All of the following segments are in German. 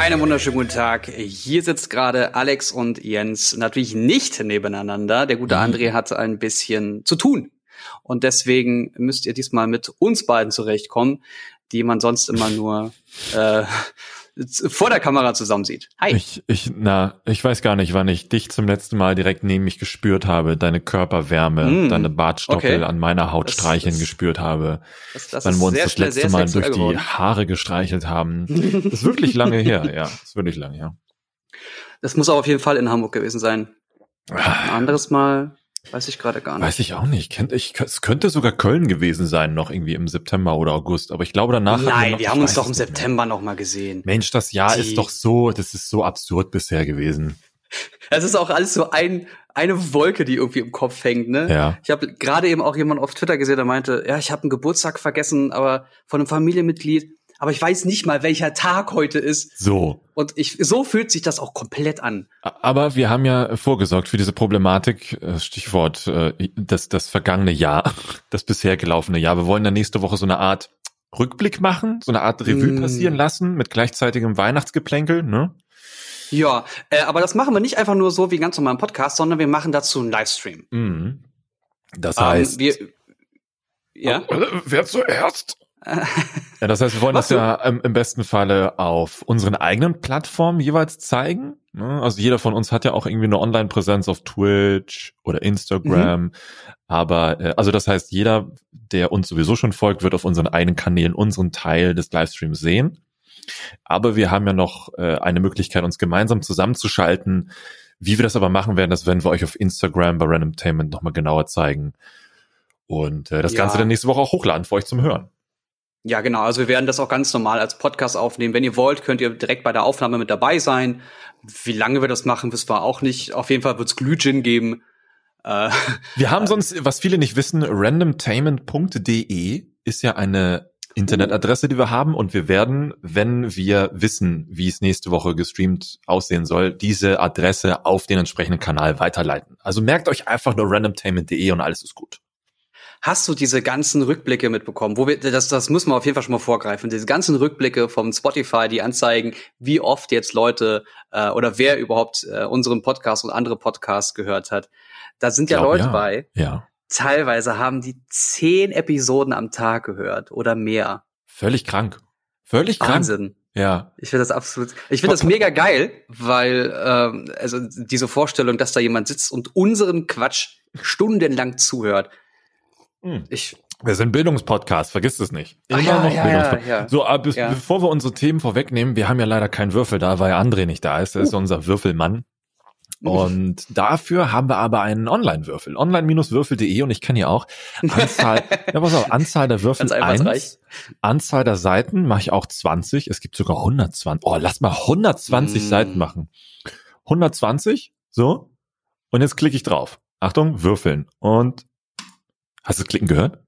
Einen wunderschönen guten Tag. Hier sitzt gerade Alex und Jens natürlich nicht nebeneinander. Der gute Mhm. André hat ein bisschen zu tun. Und deswegen müsst ihr diesmal mit uns beiden zurechtkommen, die man sonst immer nur äh, vor der Kamera zusammen sieht. Hi. Ich, ich, na, ich weiß gar nicht, wann ich dich zum letzten Mal direkt neben mich gespürt habe, deine Körperwärme, Mm, deine Bartstoppel okay. an meiner Haut Das- streicheln das- gespürt habe, das, das wann wir uns das schnell letzte Mal durch die geworden. Haare gestreichelt haben. Das ist wirklich lange her, ja. Das ist wirklich lange her. Das muss auch auf jeden Fall in Hamburg gewesen sein. Ein anderes Mal weiß ich gerade gar nicht. Weiß ich auch nicht. Kennt ich, es könnte sogar Köln gewesen sein, noch irgendwie im September oder August. Aber ich glaube danach. Nein, noch- wir haben uns doch im mehr. September noch mal gesehen. Mensch, das Jahr Die- ist doch so, das ist so absurd bisher gewesen. Es ist auch alles so ein, eine Wolke, die irgendwie im Kopf hängt, ne? Ja. Ich habe gerade eben auch jemand auf Twitter gesehen, der meinte, ja, ich habe einen Geburtstag vergessen, aber von einem Familienmitglied, aber ich weiß nicht mal, welcher Tag heute ist. So. Und ich, so fühlt sich das auch komplett an. Aber wir haben ja vorgesorgt für diese Problematik, äh, Stichwort äh, das, das vergangene Jahr, das bisher gelaufene Jahr. Wir wollen dann nächste Woche so eine Art Rückblick machen, so eine Art Revue Mm. passieren lassen mit gleichzeitigem Weihnachtsgeplänkel. Ne? Ja, äh, aber das machen wir nicht einfach nur so wie ganz normal im Podcast, sondern wir machen dazu einen Livestream. Mhm. Das Ähm, heißt, wir, ja? Äh, wer zuerst? Ja, das heißt, wir wollen das ja im, im besten Falle auf unseren eigenen Plattformen jeweils zeigen. ne? Also jeder von uns hat ja auch irgendwie eine Online-Präsenz auf Twitch oder Instagram. Mhm. Aber äh, also das heißt, jeder, der uns sowieso schon folgt, wird auf unseren eigenen Kanälen unseren Teil des Livestreams sehen. Aber wir haben ja noch äh, eine Möglichkeit, uns gemeinsam zusammenzuschalten. Wie wir das aber machen werden, das werden wir euch auf Instagram bei Randomtainment nochmal genauer zeigen. Und äh, das Ja. Ganze dann nächste Woche auch hochladen für euch zum Hören. Ja, genau. Also wir werden das auch ganz normal als Podcast aufnehmen. Wenn ihr wollt, könnt ihr direkt bei der Aufnahme mit dabei sein. Wie lange wir das machen, wissen wir auch nicht. Auf jeden Fall wird's Glühgin geben. Äh, Wir haben sonst, was viele nicht wissen, randomtainment.de ist ja eine Internetadresse, die wir haben und wir werden, wenn wir wissen, wie es nächste Woche gestreamt aussehen soll, diese Adresse auf den entsprechenden Kanal weiterleiten. Also merkt euch einfach nur randomtainment.de und alles ist gut. Hast du diese ganzen Rückblicke mitbekommen? Wo wir, das, das müssen wir auf jeden Fall schon mal vorgreifen. Diese ganzen Rückblicke vom Spotify, die anzeigen, wie oft jetzt Leute äh, oder wer überhaupt äh, unseren Podcast und andere Podcasts gehört hat. Da sind ja Glaub, Leute ja. bei. Ja. Teilweise haben die zehn Episoden am Tag gehört oder mehr. Völlig krank. Völlig krank. Wahnsinn. Ja. Ich finde das absolut, ich finde das mega geil, weil ähm, also diese Vorstellung, dass da jemand sitzt und unseren Quatsch stundenlang zuhört. Hm. Ich Wir sind Bildungspodcast, vergisst es nicht. Immer ja, noch ja, Bildungspodcast. ja. So, aber bis, bevor wir unsere Themen vorwegnehmen, wir haben ja leider keinen Würfel da, weil André nicht da ist. Er Uh. ist unser Würfelmann. Und dafür haben wir aber einen Online-Würfel. Online-würfel.de und ich kann hier auch Anzahl, ja, pass auf, Anzahl der Würfel. 1, Anzahl der Seiten mache ich auch 20. Es gibt sogar 120. Oh, lass mal 120 Mm. Seiten machen. 120, so. Und jetzt klicke ich drauf. Achtung, würfeln. Und hast du das Klicken gehört?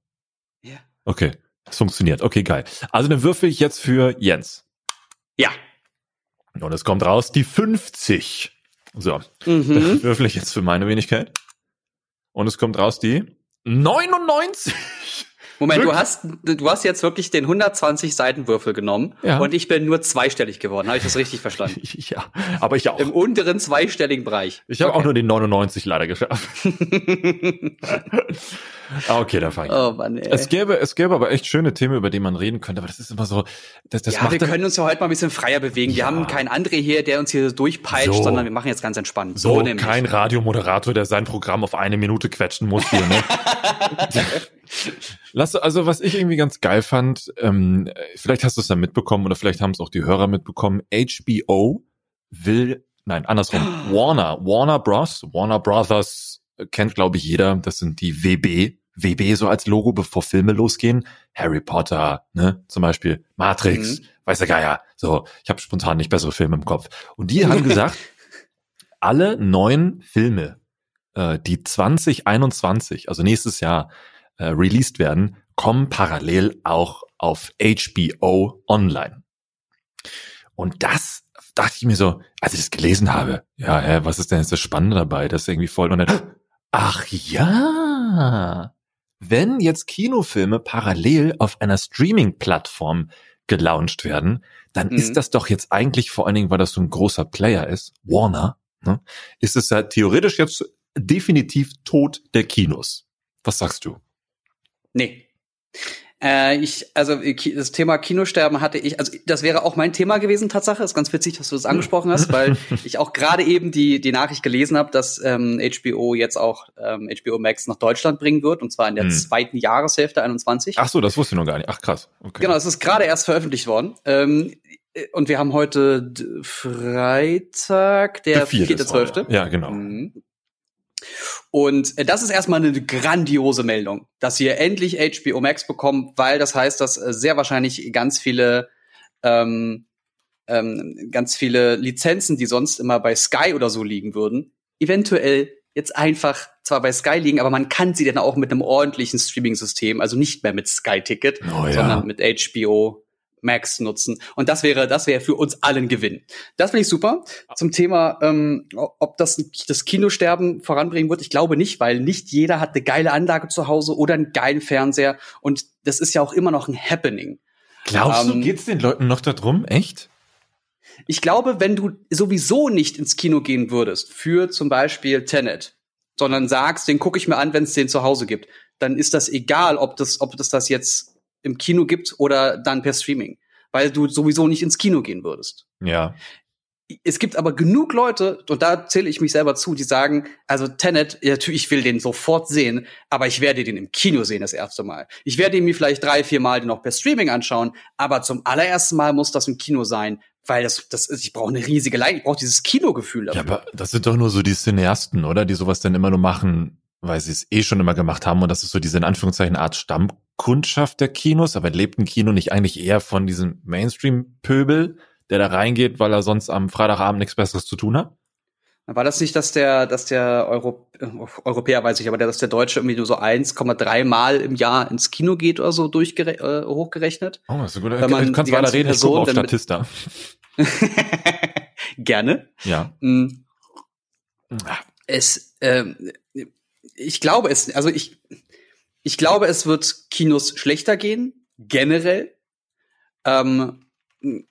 Ja. Okay, es funktioniert. Okay, geil. Also dann würfel ich jetzt für Jens. Ja. Und es kommt raus die 50. So, Mhm. dann würfel ich jetzt für meine Wenigkeit. Und es kommt raus die 99. Moment, du hast, du hast jetzt wirklich den 120 Seiten Würfel genommen Ja. und ich bin nur zweistellig geworden. Habe ich das richtig verstanden? ja, aber ich auch. Im unteren zweistelligen Bereich. Ich habe auch Okay. nur die 99 leider geschafft. Okay, dann fange ich. an. oh Mann, ey. Es gäbe, es gäbe aber echt schöne Themen, über die man reden könnte, aber das ist immer so, das, das ja, macht wir können uns ja heute mal ein bisschen freier bewegen. Wir Ja. haben keinen André hier, der uns hier durchpeitscht, So. sondern wir machen jetzt ganz entspannt. so nämlich. kein Radiomoderator, der sein Programm auf eine Minute quetschen muss hier, ne? Lass, also was ich irgendwie ganz geil fand, ähm, vielleicht hast du es ja mitbekommen oder vielleicht haben es auch die Hörer mitbekommen, HBO will, nein, andersrum, Warner, Warner Bros., Warner Brothers äh, kennt glaube ich jeder, das sind die WB, WB so als Logo, bevor Filme losgehen, Harry Potter, ne, zum Beispiel Matrix, Mhm. weiß der Geier, so, ich habe spontan nicht bessere Filme im Kopf. Und die haben gesagt, alle neuen Filme, äh, die 2021, also nächstes Jahr, äh, released werden, kommen parallel auch auf HBO online. Und das dachte ich mir so, als ich das gelesen habe, ja, hä, was ist denn jetzt das Spannende dabei? Das ist irgendwie voll und dann, ach ja, wenn jetzt Kinofilme parallel auf einer Streaming-Plattform gelauncht werden, dann mhm. ist das doch jetzt eigentlich vor allen Dingen, weil das so ein großer Player ist, Warner, ne, ist es ja theoretisch jetzt definitiv Tod der Kinos. Was sagst du? Nee. Äh, ich, also das Thema Kinosterben hatte ich, also das wäre auch mein Thema gewesen, Tatsache. Ist ganz witzig, dass du das angesprochen hast, weil ich auch gerade eben die, die Nachricht gelesen habe, dass ähm, HBO jetzt auch ähm, HBO Max nach Deutschland bringen wird, und zwar in der hm. zweiten Jahreshälfte 21. Ach so, das wusste ich noch gar nicht. Ach krass. Okay. Genau, es ist gerade erst veröffentlicht worden. Ähm, und wir haben heute Freitag, der vierte, zwölfte. Ja, genau. Mhm. Und äh, das ist erstmal eine grandiose Meldung, dass wir endlich HBO Max bekommen, weil das heißt, dass äh, sehr wahrscheinlich ganz viele ähm, ähm, ganz viele Lizenzen, die sonst immer bei Sky oder so liegen würden, eventuell jetzt einfach zwar bei Sky liegen, aber man kann sie dann auch mit einem ordentlichen Streaming-System, also nicht mehr mit Sky Ticket, oh, ja. sondern mit HBO Max nutzen. Und das wäre, das wäre für uns allen Gewinn. Das finde ich super. Zum Thema, ähm, ob das das Kinosterben voranbringen wird, ich glaube nicht, weil nicht jeder hat eine geile Anlage zu Hause oder einen geilen Fernseher. Und das ist ja auch immer noch ein Happening. Glaubst ähm, du, geht's den Leuten noch darum? Echt? Ich glaube, wenn du sowieso nicht ins Kino gehen würdest, für zum Beispiel Tenet, sondern sagst, den gucke ich mir an, wenn es den zu Hause gibt, dann ist das egal, ob das, ob das das jetzt im Kino gibt oder dann per Streaming, weil du sowieso nicht ins Kino gehen würdest. Ja. Es gibt aber genug Leute, und da zähle ich mich selber zu, die sagen, also Tenet, ja, natürlich, ich will den sofort sehen, aber ich werde den im Kino sehen das erste Mal. Ich werde ihn mir vielleicht drei, vier Mal noch per Streaming anschauen, aber zum allerersten Mal muss das im Kino sein, weil das, das ist, ich brauche eine riesige Leid, ich brauche dieses Kinogefühl dafür. Ja, aber das sind doch nur so die Cineasten, oder? Die sowas dann immer nur machen, weil sie es eh schon immer gemacht haben und das ist so diese in Anführungszeichen Art Stammkundschaft der Kinos, aber lebt ein Kino nicht eigentlich eher von diesem Mainstream-Pöbel, der da reingeht, weil er sonst am Freitagabend nichts Besseres zu tun hat? War das nicht, dass der, dass der Euro, Europäer weiß ich, aber der, dass der Deutsche irgendwie nur so 1,3 Mal im Jahr ins Kino geht oder so durchgere äh, hochgerechnet? Oh, das ist gut. Wenn man du kannst weiter reden, Person, auf Statista. Gerne. Ja. Mm. Es, ähm, ich glaube es, also ich, ich glaube, es wird Kinos schlechter gehen, generell. Ähm,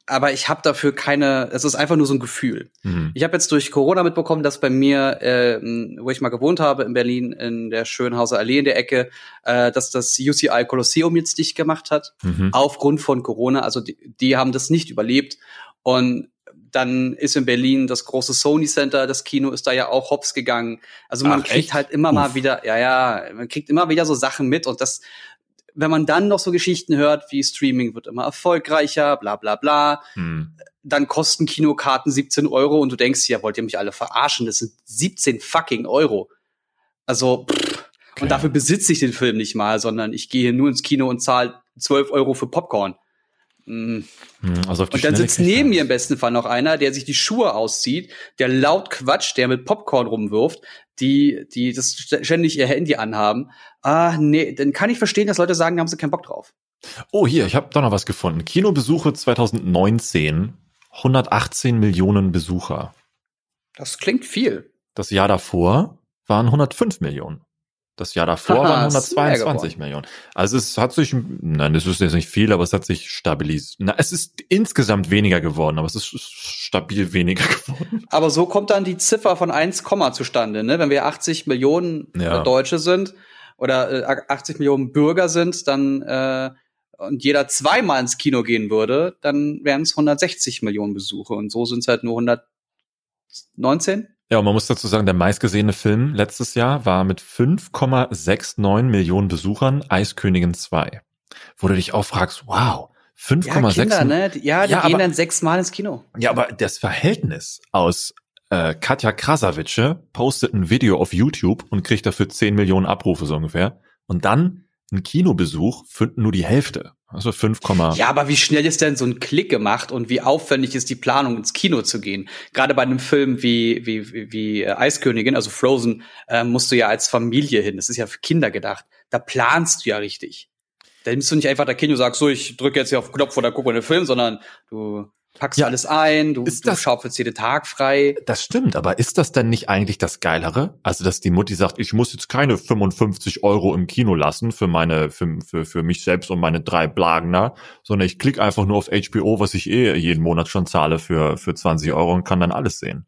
aber ich habe dafür keine, es ist einfach nur so ein Gefühl. Mhm. Ich habe jetzt durch Corona mitbekommen, dass bei mir, äh, wo ich mal gewohnt habe in Berlin, in der Schönhauser Allee in der Ecke, äh, dass das UCI Kolosseum jetzt dicht gemacht hat, mhm. aufgrund von Corona. Also die, die haben das nicht überlebt. Und dann ist in Berlin das große Sony Center, das Kino ist da ja auch hops gegangen. Also man Ach, kriegt echt? halt immer Uff. mal wieder, ja, ja, man kriegt immer wieder so Sachen mit und das, wenn man dann noch so Geschichten hört, wie Streaming wird immer erfolgreicher, bla bla bla, hm. dann kosten Kinokarten 17 Euro und du denkst, ja, wollt ihr mich alle verarschen? Das sind 17 fucking Euro. Also, pff, okay. und dafür besitze ich den Film nicht mal, sondern ich gehe nur ins Kino und zahle 12 Euro für Popcorn. Mhm. Also und dann sitzt neben mir im besten Fall noch einer, der sich die Schuhe auszieht, der laut quatscht, der mit Popcorn rumwirft, die, die das ständig ihr Handy anhaben. Ah, nee, dann kann ich verstehen, dass Leute sagen, da haben sie keinen Bock drauf. Oh, hier, ich habe doch noch was gefunden. Kinobesuche 2019, 118 Millionen Besucher. Das klingt viel. Das Jahr davor waren 105 Millionen. Das Jahr davor Aha, waren 122 Millionen. Also es hat sich, nein, das ist jetzt nicht viel, aber es hat sich stabilisiert. Na, es ist insgesamt weniger geworden, aber es ist stabil weniger geworden. Aber so kommt dann die Ziffer von 1, zustande, ne? Wenn wir 80 Millionen ja. Deutsche sind oder äh, 80 Millionen Bürger sind, dann äh, und jeder zweimal ins Kino gehen würde, dann wären es 160 Millionen Besuche und so sind es halt nur 119. Ja, und man muss dazu sagen, der meistgesehene Film letztes Jahr war mit 5,69 Millionen Besuchern Eiskönigin 2. Wo du dich auch fragst, wow, 5,6 ja, ne? Ja, die ja, gehen aber, dann sechsmal ins Kino. Ja, aber das Verhältnis aus äh, Katja Krasavice postet ein Video auf YouTube und kriegt dafür 10 Millionen Abrufe so ungefähr. Und dann ein Kinobesuch für nur die Hälfte. Also 5, ja, aber wie schnell ist denn so ein Klick gemacht und wie aufwendig ist die Planung, ins Kino zu gehen? Gerade bei einem Film wie, wie, wie, wie äh, Eiskönigin, also Frozen, äh, musst du ja als Familie hin. Das ist ja für Kinder gedacht. Da planst du ja richtig. Da nimmst du nicht einfach der Kino und sagst, so, ich drücke jetzt hier auf den Knopf oder gucke einen Film, sondern du packst ja, alles ein, du, ist du das, schaufelst jeden Tag frei. Das stimmt, aber ist das denn nicht eigentlich das Geilere? Also, dass die Mutti sagt, ich muss jetzt keine 55 Euro im Kino lassen für meine, für, für, für mich selbst und meine drei Blagner, sondern ich klicke einfach nur auf HBO, was ich eh jeden Monat schon zahle für, für 20 Euro und kann dann alles sehen.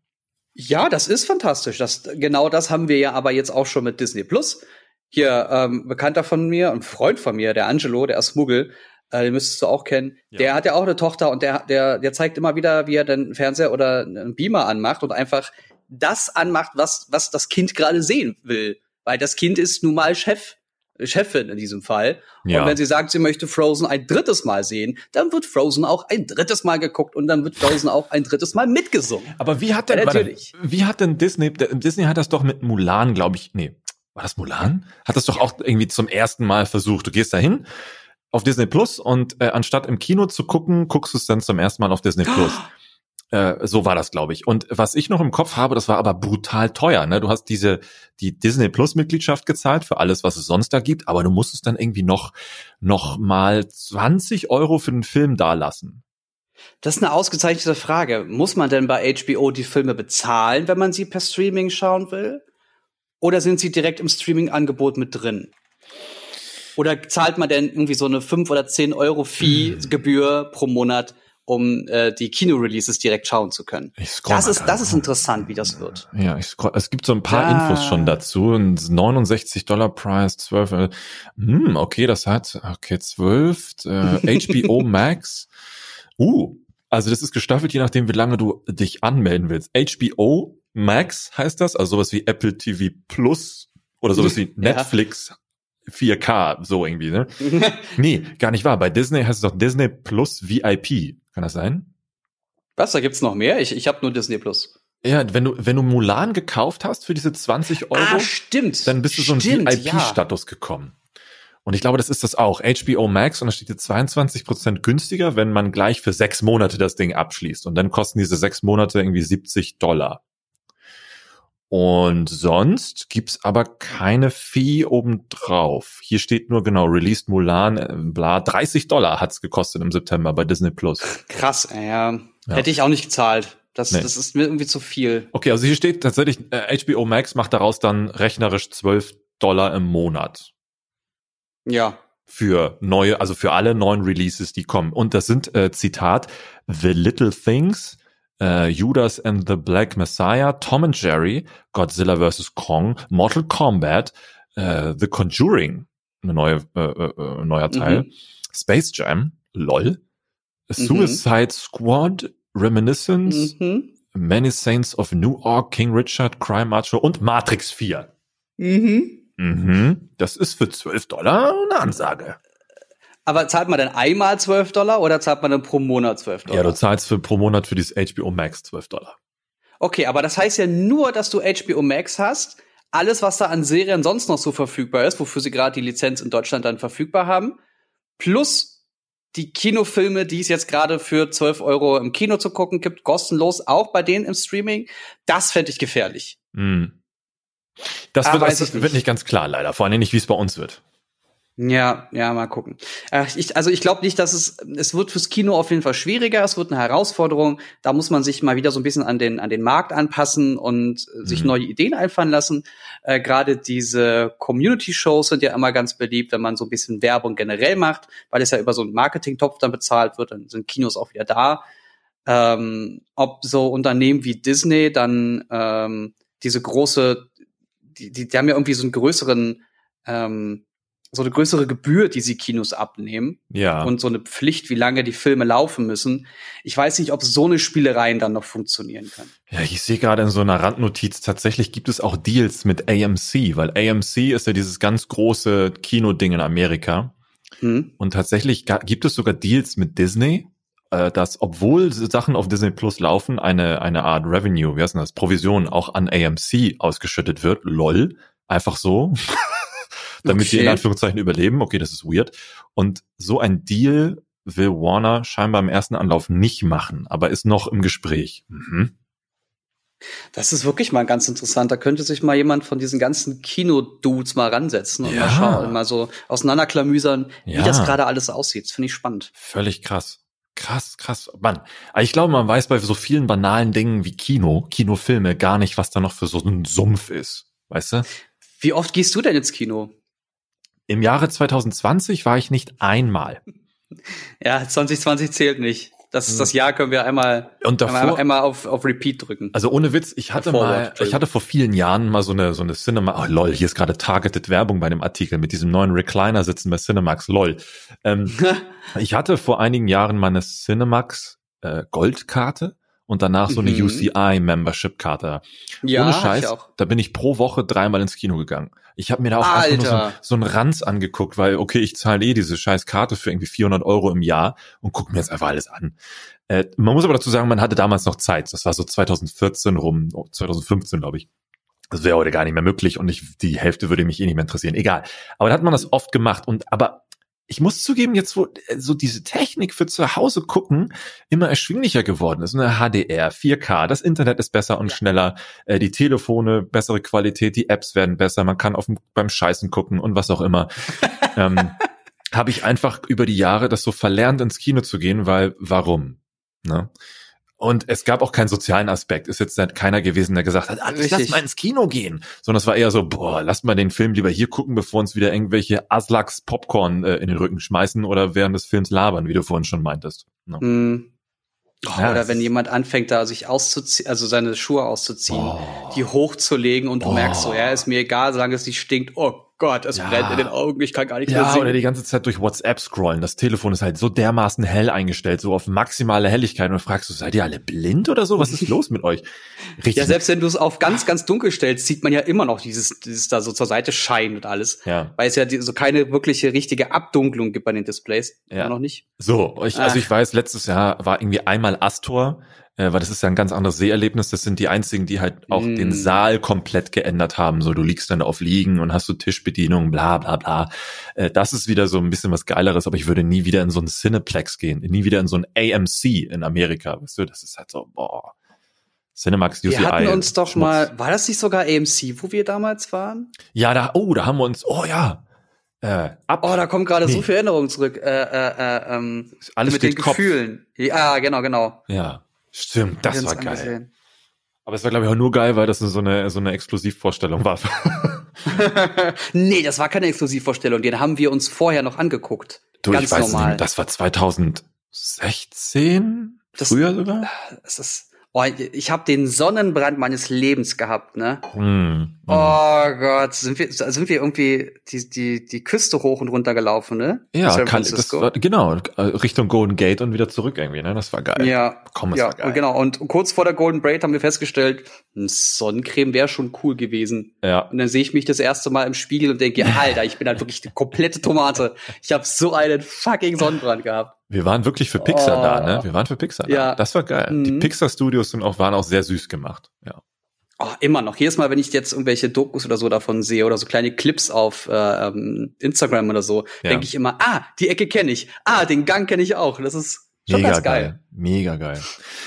Ja, das ist fantastisch. Das, genau das haben wir ja aber jetzt auch schon mit Disney Plus. Hier, ähm, Bekannter von mir, ein Freund von mir, der Angelo, der ist Muggel, äh, den müsstest du auch kennen. Ja. Der hat ja auch eine Tochter und der, der, der zeigt immer wieder, wie er den Fernseher oder einen Beamer anmacht und einfach das anmacht, was, was das Kind gerade sehen will. Weil das Kind ist nun mal Chef, Chefin in diesem Fall. Ja. Und wenn sie sagt, sie möchte Frozen ein drittes Mal sehen, dann wird Frozen auch ein drittes Mal geguckt und dann wird Frozen auch ein drittes Mal mitgesungen. Aber wie hat denn, ja, natürlich. wie hat denn Disney, Disney hat das doch mit Mulan, glaube ich, nee, war das Mulan? Hat das doch auch irgendwie zum ersten Mal versucht. Du gehst dahin, auf Disney Plus und äh, anstatt im Kino zu gucken, guckst du es dann zum ersten Mal auf Disney Plus. Äh, so war das, glaube ich. Und was ich noch im Kopf habe, das war aber brutal teuer. Ne? Du hast diese die Disney Plus Mitgliedschaft gezahlt für alles, was es sonst da gibt, aber du musstest dann irgendwie noch noch mal 20 Euro für den Film dalassen. Das ist eine ausgezeichnete Frage. Muss man denn bei HBO die Filme bezahlen, wenn man sie per Streaming schauen will? Oder sind sie direkt im Streaming-Angebot mit drin? Oder zahlt man denn irgendwie so eine 5 oder 10 Euro Fee-Gebühr pro Monat, um äh, die Kino-Releases direkt schauen zu können? das ist, das ist interessant, wie das wird. Ja, ich scroll, es gibt so ein paar ja. Infos schon dazu. Ein 69 Dollar Preis, 12, äh, hm, okay, das hat, okay, 12, äh, HBO Max. Uh, also das ist gestaffelt, je nachdem, wie lange du dich anmelden willst. HBO Max heißt das, also sowas wie Apple TV Plus oder sowas wie Netflix 4K, so irgendwie, ne? nee, gar nicht wahr. Bei Disney heißt es doch Disney Plus VIP. Kann das sein? Was, da gibt's noch mehr? Ich, ich habe nur Disney Plus. Ja, wenn du, wenn du Mulan gekauft hast für diese 20 Euro, ah, stimmt. dann bist du so ein VIP-Status ja. gekommen. Und ich glaube, das ist das auch. HBO Max, und da steht jetzt 22 Prozent günstiger, wenn man gleich für sechs Monate das Ding abschließt. Und dann kosten diese sechs Monate irgendwie 70 Dollar. Und sonst gibt's aber keine Fee obendrauf. Hier steht nur genau, released Mulan, äh, bla, 30 Dollar hat's gekostet im September bei Disney Plus. Krass, ja. ja. Hätte ich auch nicht gezahlt. Das, nee. das ist mir irgendwie zu viel. Okay, also hier steht tatsächlich, äh, HBO Max macht daraus dann rechnerisch 12 Dollar im Monat. Ja. Für neue, also für alle neuen Releases, die kommen. Und das sind, äh, Zitat, The Little Things, äh, Judas and the Black Messiah, Tom and Jerry, Godzilla vs. Kong, Mortal Kombat, äh, The Conjuring, eine neue, äh, äh, äh neuer Teil, mhm. Space Jam, LOL, mhm. Suicide Squad, Reminiscence, mhm. Many Saints of New York, King Richard, Crime Macho und Matrix 4. Mhm. Mhm. Das ist für 12 Dollar eine Ansage. Aber zahlt man dann einmal 12 Dollar oder zahlt man dann pro Monat 12 Dollar? Ja, du zahlst für pro Monat für dieses HBO Max 12 Dollar. Okay, aber das heißt ja nur, dass du HBO Max hast. Alles, was da an Serien sonst noch so verfügbar ist, wofür sie gerade die Lizenz in Deutschland dann verfügbar haben, plus die Kinofilme, die es jetzt gerade für 12 Euro im Kino zu gucken gibt, kostenlos, auch bei denen im Streaming, das fände ich gefährlich. Mm. Das, wird, das wird nicht ganz klar, leider. Vor allem nicht, wie es bei uns wird. Ja, ja, mal gucken. Äh, ich, also ich glaube nicht, dass es, es wird fürs Kino auf jeden Fall schwieriger, es wird eine Herausforderung. Da muss man sich mal wieder so ein bisschen an den, an den Markt anpassen und mhm. sich neue Ideen einfallen lassen. Äh, Gerade diese Community-Shows sind ja immer ganz beliebt, wenn man so ein bisschen Werbung generell macht, weil es ja über so einen Marketing-Topf dann bezahlt wird, dann sind Kinos auch wieder da. Ähm, ob so Unternehmen wie Disney dann ähm, diese große, die, die, die haben ja irgendwie so einen größeren ähm, so eine größere Gebühr, die sie Kinos abnehmen. Ja. Und so eine Pflicht, wie lange die Filme laufen müssen. Ich weiß nicht, ob so eine Spielereien dann noch funktionieren kann. Ja, ich sehe gerade in so einer Randnotiz, tatsächlich gibt es auch Deals mit AMC, weil AMC ist ja dieses ganz große Kinoding in Amerika. Hm. Und tatsächlich gibt es sogar Deals mit Disney, äh, dass obwohl Sachen auf Disney Plus laufen, eine, eine Art Revenue, wie heißt das, Provision auch an AMC ausgeschüttet wird. LOL. Einfach so. Damit okay. die in Anführungszeichen überleben. Okay, das ist weird. Und so ein Deal will Warner scheinbar im ersten Anlauf nicht machen, aber ist noch im Gespräch. Mhm. Das ist wirklich mal ganz interessant. Da könnte sich mal jemand von diesen ganzen Kino-Dudes mal ransetzen und ja. mal schauen, mal so auseinanderklamüsern, ja. wie das gerade alles aussieht. Das finde ich spannend. Völlig krass. Krass, krass. Mann, ich glaube, man weiß bei so vielen banalen Dingen wie Kino, Kinofilme gar nicht, was da noch für so ein Sumpf ist. Weißt du? Wie oft gehst du denn ins Kino? Im Jahre 2020 war ich nicht einmal. Ja, 2020 zählt nicht. Das ist das Jahr, können wir einmal, Und davor, einmal, einmal auf, auf Repeat drücken. also ohne Witz, ich hatte Forward, mal, ich hatte vor vielen Jahren mal so eine, so eine Cinema, oh lol, hier ist gerade targeted Werbung bei dem Artikel mit diesem neuen Recliner sitzen bei Cinemax, lol. Ähm, ich hatte vor einigen Jahren meine Cinemax äh, Goldkarte und danach so eine Mhm. UCI Membership Karte. ja, Ohne Scheiß, ich auch. da bin ich pro Woche dreimal ins Kino gegangen. Ich habe mir da auch einfach nur so, so einen Ranz angeguckt, weil okay, ich zahle eh diese scheiß Karte für irgendwie 400 Euro im Jahr und guck mir jetzt einfach alles an. Äh, man muss aber dazu sagen, man hatte damals noch Zeit. Das war so 2014 rum, oh, 2015 glaube ich. Das wäre heute gar nicht mehr möglich und ich, die Hälfte würde mich eh nicht mehr interessieren. Egal. Aber da hat man das oft gemacht und aber ich muss zugeben, jetzt wo äh, so diese Technik für zu Hause gucken immer erschwinglicher geworden ist. Eine HDR, 4K, das Internet ist besser und schneller, äh, die Telefone, bessere Qualität, die Apps werden besser, man kann auf dem, beim Scheißen gucken und was auch immer. ähm, habe ich einfach über die Jahre das so verlernt, ins Kino zu gehen, weil warum? Ne? Und es gab auch keinen sozialen Aspekt. Ist jetzt keiner gewesen, der gesagt hat, ah, lass mal ins Kino gehen. Sondern es war eher so, boah, lass mal den Film lieber hier gucken, bevor uns wieder irgendwelche Aslaks Popcorn äh, in den Rücken schmeißen oder während des Films labern, wie du vorhin schon meintest. Ne? Hm. Oh, Ja, oder wenn jemand anfängt, da sich auszuziehen, also seine Schuhe auszuziehen, Oh. die hochzulegen und du Oh. merkst so, ja, ist mir egal, solange es nicht stinkt. Oh Gott, es Ja. brennt in den Augen, ich kann gar nicht mehr Ja, sehen. oder die ganze Zeit durch WhatsApp scrollen. Das Telefon ist halt so dermaßen hell eingestellt, so auf maximale Helligkeit. Und fragst du, seid ihr alle blind oder so? Was ist los mit euch? Richtig. ja, selbst wenn du es auf ganz, ganz dunkel stellst, sieht man ja immer noch dieses, dieses da so zur Seite scheinen und alles. ja. Weil es ja die, so keine wirkliche richtige Abdunklung gibt bei den Displays. Ja. Immer noch nicht. So, ich, also Ah. ich weiß, letztes Jahr war irgendwie einmal Astor, äh, weil das ist ja ein ganz anderes Seherlebnis. Das sind die einzigen, die halt auch Mm. den Saal komplett geändert haben. So, du liegst dann auf Liegen und hast so Tischbedienung, bla bla bla. Äh, das ist wieder so ein bisschen was Geileres, aber ich würde nie wieder in so ein Cineplex gehen, nie wieder in so ein AMC in Amerika. Weißt du, das ist halt so, boah. Cinemax, UCI. Wir hatten uns doch Schmutz. mal, war das nicht sogar AMC, wo wir damals waren? Ja, da, oh, da haben wir uns, oh ja. Äh, ab, Oh, da kommen gerade so Nee. viele Erinnerungen zurück. Äh, äh, äh, ähm, alles mit den Kopf. Gefühlen. Ja, genau, genau. Ja, stimmt, das war geil. angesehen. Aber es war, glaube ich, auch nur geil, weil das so eine, so eine Exklusivvorstellung war. nee, das war keine Exklusivvorstellung. Den haben wir uns vorher noch angeguckt. Du, Ganz ich weiß normal. nicht, das war 2016? Das- Früher sogar? Das ist, oh, ich habe den Sonnenbrand meines Lebens gehabt, ne? Hm, hm. Oh Gott, sind wir, sind wir irgendwie die, die, die Küste hoch und runter gelaufen, ne? ja, San kann, das Francisco. war, genau, äh, Richtung Golden Gate und wieder zurück irgendwie, ne? Das war geil. Ja, Komm, das ja, war geil. und genau. Und kurz vor der Golden Braid haben wir festgestellt, Sonnencreme wäre schon cool gewesen. Ja. Und dann sehe ich mich das erste Mal im Spiegel und denke, Alter, ich bin halt wirklich die komplette Tomate. Ich habe so einen fucking Sonnenbrand gehabt. Wir waren wirklich für Pixar Oh. da, ne? Wir waren für Pixar da. Ja. Das war geil. Die Mhm. Pixar Studios sind auch, waren auch sehr süß gemacht. Ja. Oh, immer noch. Jedes Mal, wenn ich jetzt irgendwelche Dokus oder so davon sehe oder so kleine Clips auf äh, ähm, Instagram oder so, Ja. denke ich immer, ah, die Ecke kenne ich. Ah, den Gang kenne ich auch. Das ist Mega ganz geil. geil. Mega geil.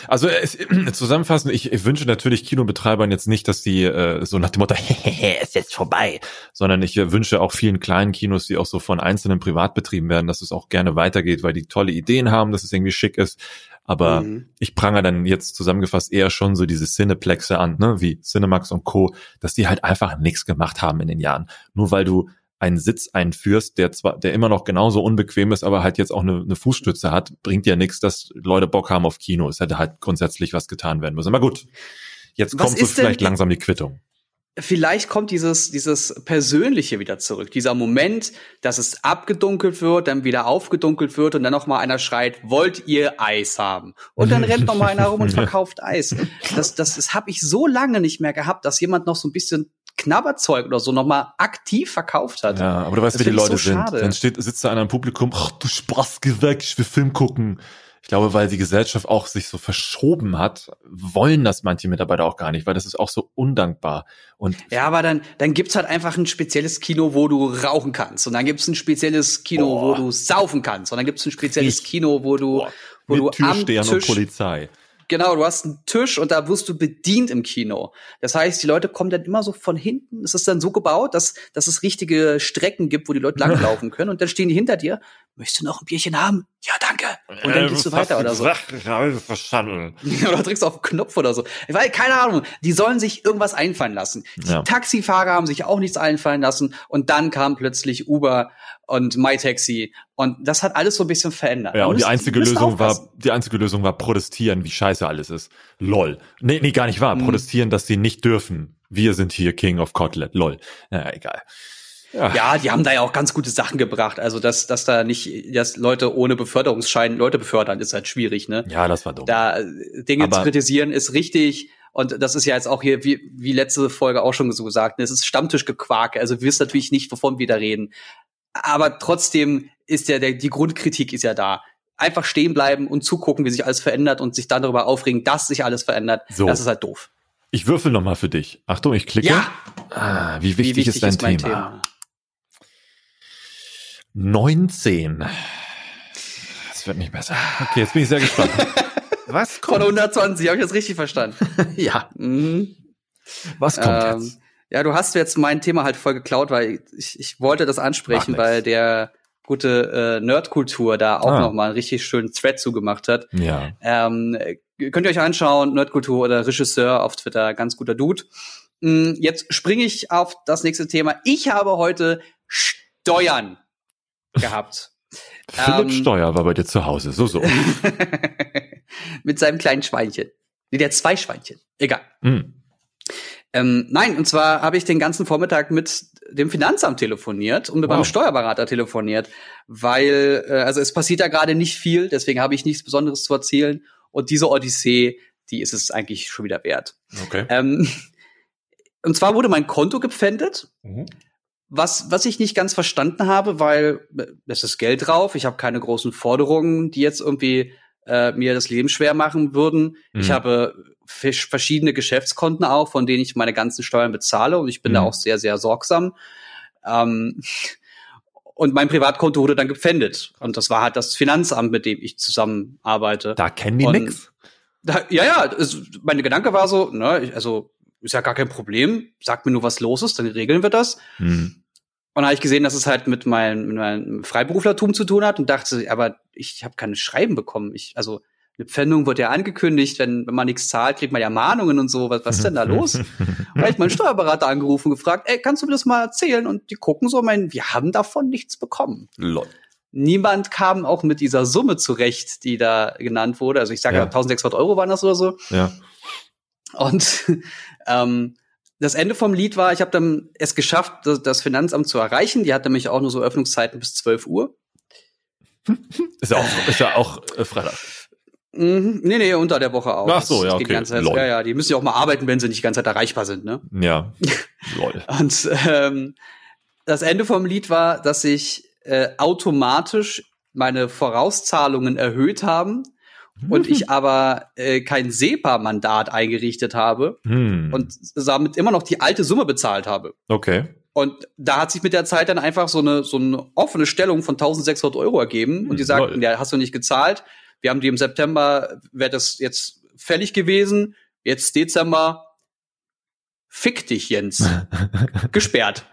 Also es, zusammenfassend, ich, ich wünsche natürlich Kinobetreibern jetzt nicht, dass die äh, so nach dem Motto, hehehe, ist jetzt vorbei, sondern ich äh, wünsche auch vielen kleinen Kinos, die auch so von einzelnen privat betrieben werden, dass es auch gerne weitergeht, weil die tolle Ideen haben, dass es irgendwie schick ist. Aber Mhm. ich prangere dann jetzt zusammengefasst eher schon so diese Cineplexe an, ne, wie Cinemax und Co., dass die halt einfach nichts gemacht haben in den Jahren. Nur weil du einen Sitz einführst, der zwar, der immer noch genauso unbequem ist, aber halt jetzt auch eine, eine Fußstütze hat, bringt ja nichts, dass Leute Bock haben auf Kino. Es hätte halt grundsätzlich was getan werden müssen. Aber gut, jetzt Was kommt so vielleicht langsam die Quittung. Vielleicht kommt dieses, dieses Persönliche wieder zurück. Dieser Moment, dass es abgedunkelt wird, dann wieder aufgedunkelt wird und dann noch mal einer schreit, wollt ihr Eis haben? Und dann rennt noch mal einer rum und verkauft Eis. Das, das, das habe ich so lange nicht mehr gehabt, dass jemand noch so ein bisschen Knabberzeug oder so noch mal aktiv verkauft hat. Ja, aber du weißt, Das wie die Leute so sind. schade. Dann steht, sitzt da einer im Publikum, ach du Spaß, geh weg, ich will Film gucken. Ich glaube, weil die Gesellschaft auch sich so verschoben hat, wollen das manche Mitarbeiter auch gar nicht, weil das ist auch so undankbar. Und Ja, aber dann, dann gibt's halt einfach ein spezielles Kino, wo du rauchen kannst. Und dann gibt's ein spezielles Kino, Boah. wo du saufen kannst. Und dann gibt's ein spezielles. Kino, wo du, wo mit du am Türstern und Tisch Polizei. Genau, du hast einen Tisch und da wirst du bedient im Kino. Das heißt, die Leute kommen dann immer so von hinten. Es ist dann so gebaut, dass, dass es richtige Strecken gibt, wo die Leute langlaufen können. Und dann stehen die hinter dir möchtest du noch ein Bierchen haben? Ja, danke. Und dann gehst du weiter oder so. Verstanden. oder drückst auf den Knopf oder so. Weil, keine Ahnung, die sollen sich irgendwas einfallen lassen. Die Ja. Taxifahrer haben sich auch nichts einfallen lassen und dann kam plötzlich Uber und MyTaxi und das hat alles so ein bisschen verändert. Ja, und die einzige Lösung war, die einzige Lösung war protestieren, wie scheiße alles ist. Lol. Nee, nee, gar nicht wahr. Mhm. Protestieren, dass sie nicht dürfen. Wir sind hier King of Kotlet. Lol. Ja, egal. Ja. Ja, die haben da ja auch ganz gute Sachen gebracht. Also, dass, dass da nicht, dass Leute ohne Beförderungsschein Leute befördern, ist halt schwierig, ne? Ja, das war dumm. Da äh, Dinge Aber- zu kritisieren ist richtig. Und das ist ja jetzt auch hier, wie, wie letzte Folge auch schon so gesagt, ne, es ist Stammtischgequake. Also wir wissen natürlich nicht, wovon wir da reden. Aber trotzdem ist ja der, die Grundkritik ist ja da. Einfach stehen bleiben und zugucken, wie sich alles verändert und sich dann darüber aufregen, dass sich alles verändert. So. Das ist halt doof. Ich würfel noch mal für dich. Achtung, ich klicke. Ja, Ah, wie wichtig, ist dein mein Thema? 19. Das wird nicht besser. Okay, jetzt bin ich sehr gespannt. Was Von kommt? 120, habe ich das richtig verstanden? ja, mhm. was kommt Ähm, jetzt? Ja, du hast jetzt mein Thema halt voll geklaut, weil ich, ich wollte das ansprechen, weil der gute äh, Nerdkultur da auch Ah. noch mal einen richtig schönen Thread zugemacht hat. Ja. Ähm, äh, könnt ihr euch anschauen, Nerdkultur oder Regisseur auf Twitter, ganz guter Dude. Mm, Jetzt springe ich auf das nächste Thema. Ich habe heute Steuern gehabt. Philipp Ähm, Steuer war bei dir zu Hause. So, so. Mit seinem kleinen Schweinchen. Nee, der hat zwei Schweinchen. Egal. Hm. Ähm, nein, und zwar habe ich den ganzen Vormittag mit dem Finanzamt telefoniert und mit Wow. meinem Steuerberater telefoniert, weil, äh, also es passiert da gerade nicht viel, deswegen habe ich nichts Besonderes zu erzählen. Und diese Odyssee, die ist es eigentlich schon wieder wert. Okay. Ähm, und zwar wurde mein Konto gepfändet, Mhm. Was, was ich nicht ganz verstanden habe, weil äh, es ist Geld drauf, ich habe keine großen Forderungen, die jetzt irgendwie äh, mir das Leben schwer machen würden. Ich Mhm. habe fisch- verschiedene Geschäftskonten auch, von denen ich meine ganzen Steuern bezahle und ich bin da Mhm. auch sehr, sehr sorgsam. Ähm, und mein Privatkonto wurde dann gepfändet. Und das war halt das Finanzamt, mit dem ich zusammenarbeite. Da kennen die Und- nix. Da, ja, ja, es, meine Gedanke war so, ne, ich, also ist ja gar kein Problem, sag mir nur, was los ist, dann regeln wir das. Hm. Und dann habe ich gesehen, dass es halt mit meinem, mit meinem Freiberuflertum zu tun hat und dachte, aber ich habe keine Schreiben bekommen. Ich, also eine Pfändung wird ja angekündigt, wenn, wenn man nichts zahlt, kriegt man ja Mahnungen und so. Was, was ist denn da los? Und da habe ich meinen Steuerberater angerufen und gefragt, ey, kannst du mir das mal erzählen? Und die gucken so, meinen, wir haben davon nichts bekommen. Lol. Niemand kam auch mit dieser Summe zurecht, die da genannt wurde. Also ich sage ja. 1600 Euro waren das oder so. Ja. Und ähm, das Ende vom Lied war, ich habe dann es geschafft, das, Finanzamt zu erreichen. Die hat nämlich auch nur so Öffnungszeiten bis 12 Uhr. Ist ja auch, ist ja auch äh, Freitag. Mhm. Nee, nee, unter der Woche auch. Ach so, ja, okay. Die ganze Zeit, Lol. ja, ja, die müssen ja auch mal arbeiten, wenn sie nicht die ganze Zeit erreichbar sind, ne? Ja. Lol. Und ähm, das Ende vom Lied war, dass sich äh, automatisch meine Vorauszahlungen erhöht haben und ich aber äh, kein SEPA-Mandat eingerichtet habe Hm. und damit immer noch die alte Summe bezahlt habe. okay. Und da hat sich mit der Zeit dann einfach so eine, so eine offene Stellung von 1600 Euro ergeben. Und die Hm, sagten, ja, hast du nicht gezahlt. Wir haben die im September, wäre das jetzt fällig gewesen. Jetzt Dezember. Fick dich, Jens. Gesperrt.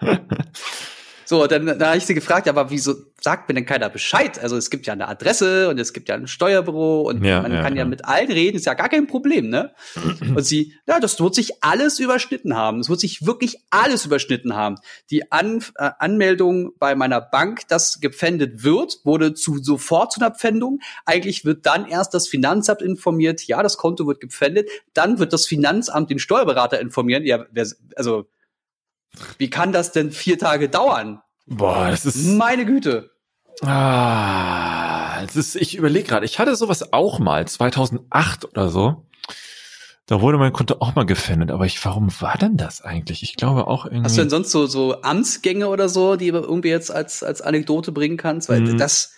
So, dann, dann habe ich sie gefragt, aber wieso sagt mir denn keiner Bescheid? Also es gibt ja eine Adresse und es gibt ja ein Steuerbüro und Ja, man ja, kann ja, ja. mit allen reden, ist ja gar kein Problem, ne? und sie, ja, das wird sich alles überschnitten haben. Es wird sich wirklich alles überschnitten haben. Die An äh, Anmeldung bei meiner Bank, dass gepfändet wird, wurde zu sofort zu einer Pfändung. Eigentlich wird dann erst das Finanzamt informiert, ja, das Konto wird gepfändet. Dann wird das Finanzamt den Steuerberater informieren. Ja, wer, also wie kann das denn vier Tage dauern? Boah, das ist. Meine Güte. Ah, das ist, ich überlege gerade, ich hatte sowas auch mal, 2008 oder so. Da wurde mein Konto auch mal gefändet, aber ich, warum war denn das eigentlich? Ich glaube auch irgendwie. Hast du denn sonst so, so Amtsgänge oder so, die du irgendwie jetzt als, als Anekdote bringen kannst? Weil Mhm. das,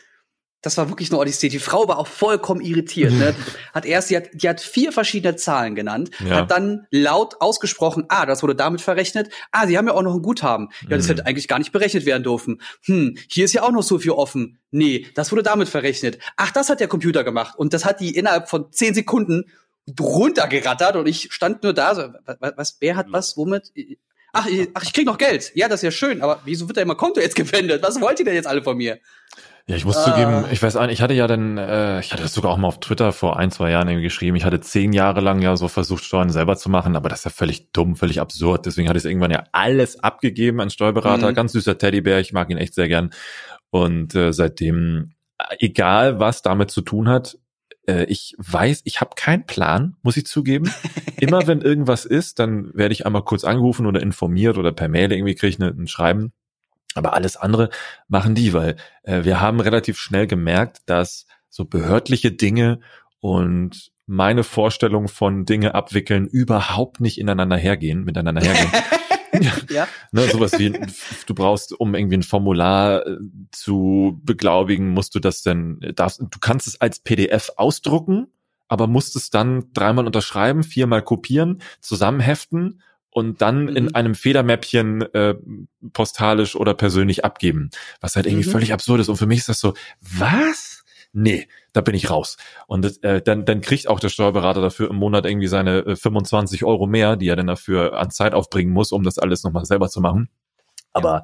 das war wirklich eine Odyssee. Die Frau war auch vollkommen irritiert. Ne? Hat erst, die hat, die hat vier verschiedene Zahlen genannt, Ja. hat dann laut ausgesprochen, ah, das wurde damit verrechnet. Ah, sie haben ja auch noch ein Guthaben. Ja, das Mhm. hätte eigentlich gar nicht berechnet werden dürfen. Hm, hier ist ja auch noch so viel offen. Nee, das wurde damit verrechnet. Ach, das hat der Computer gemacht. Und das hat die innerhalb von zehn Sekunden runtergerattert und ich stand nur da, so, was, was wer hat was, womit? Ach, ich, ach, ich krieg noch Geld. Ja, das ist ja schön, aber wieso wird da immer Konto jetzt gewendet? Was wollt ihr denn jetzt alle von mir? Ja, ich muss ah. zugeben, ich weiß eigentlich, ich hatte ja dann, äh, ich hatte das sogar auch mal auf Twitter vor ein, zwei Jahren irgendwie geschrieben, ich hatte zehn Jahre lang ja so versucht, Steuern selber zu machen, aber das ist ja völlig dumm, völlig absurd. Deswegen hatte ich irgendwann ja alles abgegeben an Steuerberater. Mhm. Ganz süßer Teddybär, ich mag ihn echt sehr gern. Und äh, seitdem, egal was damit zu tun hat, äh, ich weiß, ich habe keinen Plan, muss ich zugeben. Immer wenn irgendwas ist, dann werde ich einmal kurz angerufen oder informiert oder per Mail irgendwie kriege ich ne, ein Schreiben. Aber alles andere machen die, weil äh, wir haben relativ schnell gemerkt, dass so behördliche Dinge und meine Vorstellung von Dinge abwickeln überhaupt nicht ineinander hergehen, miteinander hergehen. ja. ne, sowas wie, du brauchst, um irgendwie ein Formular äh, zu beglaubigen, musst du das denn, darfst, du kannst es als PDF ausdrucken, aber musst es dann dreimal unterschreiben, viermal kopieren, zusammenheften und dann mhm. in einem Federmäppchen äh, postalisch oder persönlich abgeben. Was halt irgendwie mhm. völlig absurd ist. Und für mich ist das so, was? Nee, da bin ich raus. Und äh, dann, dann kriegt auch der Steuerberater dafür im Monat irgendwie seine äh, 25 Euro mehr, die er dann dafür an Zeit aufbringen muss, um das alles nochmal selber zu machen. Aber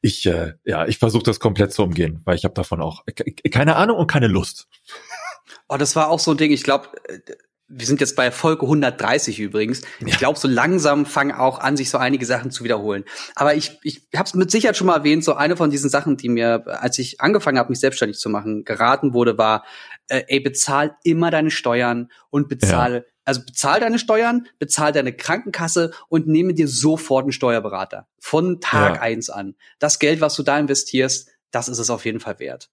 ich, äh, ja, ich versuche das komplett zu umgehen, weil ich habe davon auch keine Ahnung und keine Lust. Oh, das war auch so ein Ding, ich glaube, äh, wir sind jetzt bei Folge 130 übrigens. Ja. Ich glaube, so langsam fangen auch an, sich so einige Sachen zu wiederholen. Aber ich, ich habe es mit Sicherheit schon mal erwähnt, so eine von diesen Sachen, die mir, als ich angefangen habe, mich selbstständig zu machen, geraten wurde, war, äh, ey, bezahl immer deine Steuern und bezahl, ja. also bezahl deine Steuern, bezahl deine Krankenkasse und nehme dir sofort einen Steuerberater. Von Tag ja. eins an. Das Geld, was du da investierst, das ist es auf jeden Fall wert.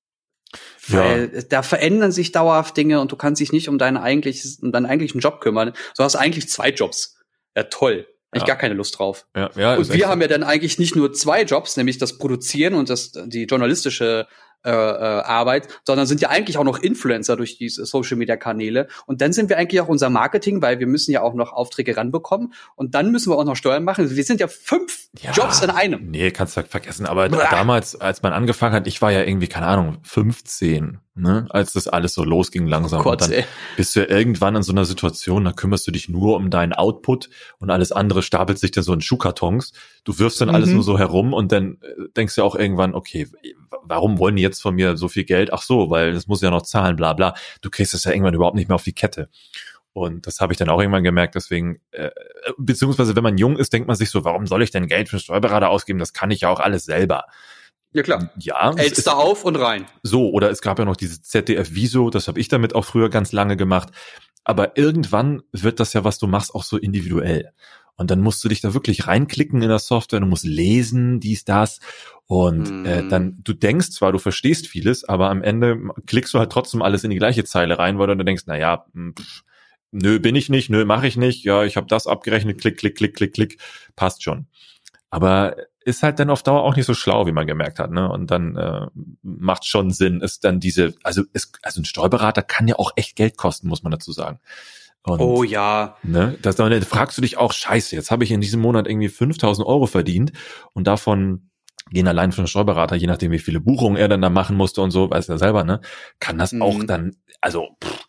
Weil ja. da verändern sich dauerhaft Dinge und du kannst dich nicht um deinen eigentlichen, um deinen eigentlichen Job kümmern. Du hast eigentlich zwei Jobs. Ja, toll. Ja. Ich gar keine Lust drauf. Ja, ja, und wir haben ja dann eigentlich nicht nur zwei Jobs, nämlich das Produzieren und das, die journalistische äh, äh, Arbeit, sondern sind ja eigentlich auch noch Influencer durch diese Social Media Kanäle. Und dann sind wir eigentlich auch unser Marketing, weil wir müssen ja auch noch Aufträge ranbekommen und dann müssen wir auch noch Steuern machen. Wir sind ja fünf ja, Jobs in einem. Nee, kannst du vergessen. Aber Blah. damals, als man angefangen hat, ich war ja irgendwie, keine Ahnung, 15 ne, als das alles so losging langsam. Oh Gott, und dann ey. bist du ja irgendwann in so einer Situation, da kümmerst du dich nur um deinen Output und alles andere stapelt sich dann so in Schuhkartons. Du wirfst dann mhm. alles nur so herum und dann äh, denkst du auch irgendwann, okay, warum wollen die jetzt von mir so viel Geld? Ach so, weil das muss ja noch zahlen, bla bla. Du kriegst das ja irgendwann überhaupt nicht mehr auf die Kette. Und das habe ich dann auch irgendwann gemerkt. Deswegen, äh, beziehungsweise wenn man jung ist, denkt man sich so, warum soll ich denn Geld für einen Steuerberater ausgeben? Das kann ich ja auch alles selber. Ja klar. Ja. Elster auf und rein. So, oder es gab ja noch diese ZDF-Viso, das habe ich damit auch früher ganz lange gemacht. Aber irgendwann wird das ja, was du machst, auch so individuell. Und dann musst du dich da wirklich reinklicken in der Software, du musst lesen, dies, das. Und mm. äh, mhm. dann, du denkst zwar, du verstehst vieles, aber am Ende klickst du halt trotzdem alles in die gleiche Zeile rein, weil du dann denkst, na ja, hm, pff, nö, bin ich nicht, nö, mache ich nicht, ja, ich habe das abgerechnet, klick, klick, klick, klick, klick, passt schon. Aber ist halt dann auf Dauer auch nicht so schlau, wie man gemerkt hat, ne? Und dann äh, macht schon Sinn, ist dann diese, also ist, also ein Steuerberater kann ja auch echt Geld kosten, muss man dazu sagen. Und, oh ja. Ne, das, dann fragst du dich auch, scheiße, jetzt habe ich in diesem Monat irgendwie 5000 Euro verdient und davon gehen allein für einen Steuerberater, je nachdem wie viele Buchungen er dann da machen musste und so, weiß er selber, ne, kann das mhm. auch dann, also, pff,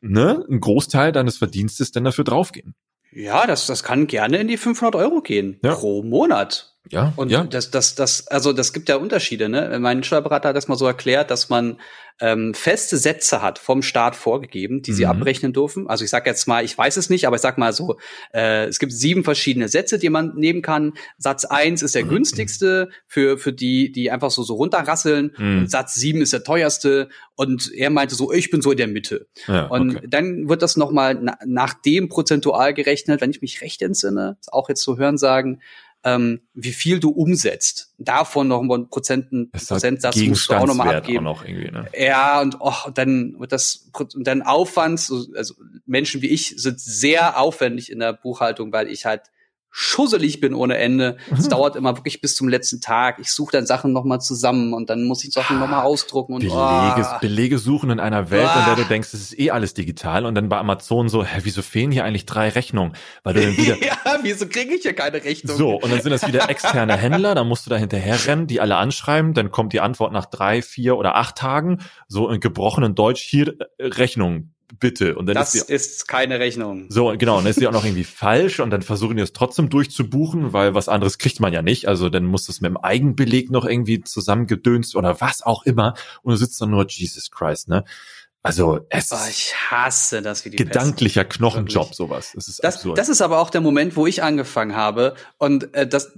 ne, ein Großteil deines Verdienstes dann dafür draufgehen. Ja, das, das kann gerne in die 500 Euro gehen ja. pro Monat. Ja. Und ja. das, das, das, also das gibt ja Unterschiede. Ne? Mein Steuerberater hat das mal so erklärt, dass man ähm, feste Sätze hat vom Staat vorgegeben, die mhm. sie abrechnen dürfen. Also ich sage jetzt mal, ich weiß es nicht, aber ich sag mal so, äh, es gibt sieben verschiedene Sätze, die man nehmen kann. Satz eins ist der mhm. günstigste für, für die, die einfach so, so runterrasseln. Mhm. Und Satz sieben ist der teuerste. Und er meinte so, ich bin so in der Mitte. Ja, und okay. dann wird das nochmal na, nach dem prozentual gerechnet, wenn ich mich recht entsinne, auch jetzt so hören sagen, ähm, wie viel du umsetzt. Davon noch einen Prozenten, Prozentsatz musst du auch nochmal abgeben. Noch ne? Ja, und oh, dann wird das, und dann Aufwand, also Menschen wie ich sind sehr aufwendig in der Buchhaltung, weil ich halt schusselig bin ohne Ende. Es mhm. dauert immer wirklich bis zum letzten Tag. Ich suche dann Sachen nochmal zusammen und dann muss ich Sachen nochmal ausdrucken und Belege, oh. Belege suchen in einer Welt, oh. in der du denkst, es ist eh alles digital und dann bei Amazon so, hä, wieso fehlen hier eigentlich drei Rechnungen? Weil du dann wieder Ja, wieso kriege ich hier keine Rechnung? So, und dann sind das wieder externe Händler, dann musst du da hinterher rennen, die alle anschreiben, dann kommt die Antwort nach drei, vier oder acht Tagen, so in gebrochenen Deutsch hier äh, Rechnung bitte. Und dann das ist, die, ist keine Rechnung. So, genau, und dann ist die auch noch irgendwie falsch und dann versuchen die es trotzdem durchzubuchen, weil was anderes kriegt man ja nicht. Also dann muss das mit dem Eigenbeleg noch irgendwie zusammengedönst oder was auch immer. Und du sitzt dann nur, Jesus Christ, ne? Also es oh, ich hasse das wie die gedanklicher Pest. Knochenjob wirklich. sowas. Das ist das, absurd. das ist aber auch der Moment, wo ich angefangen habe und äh, das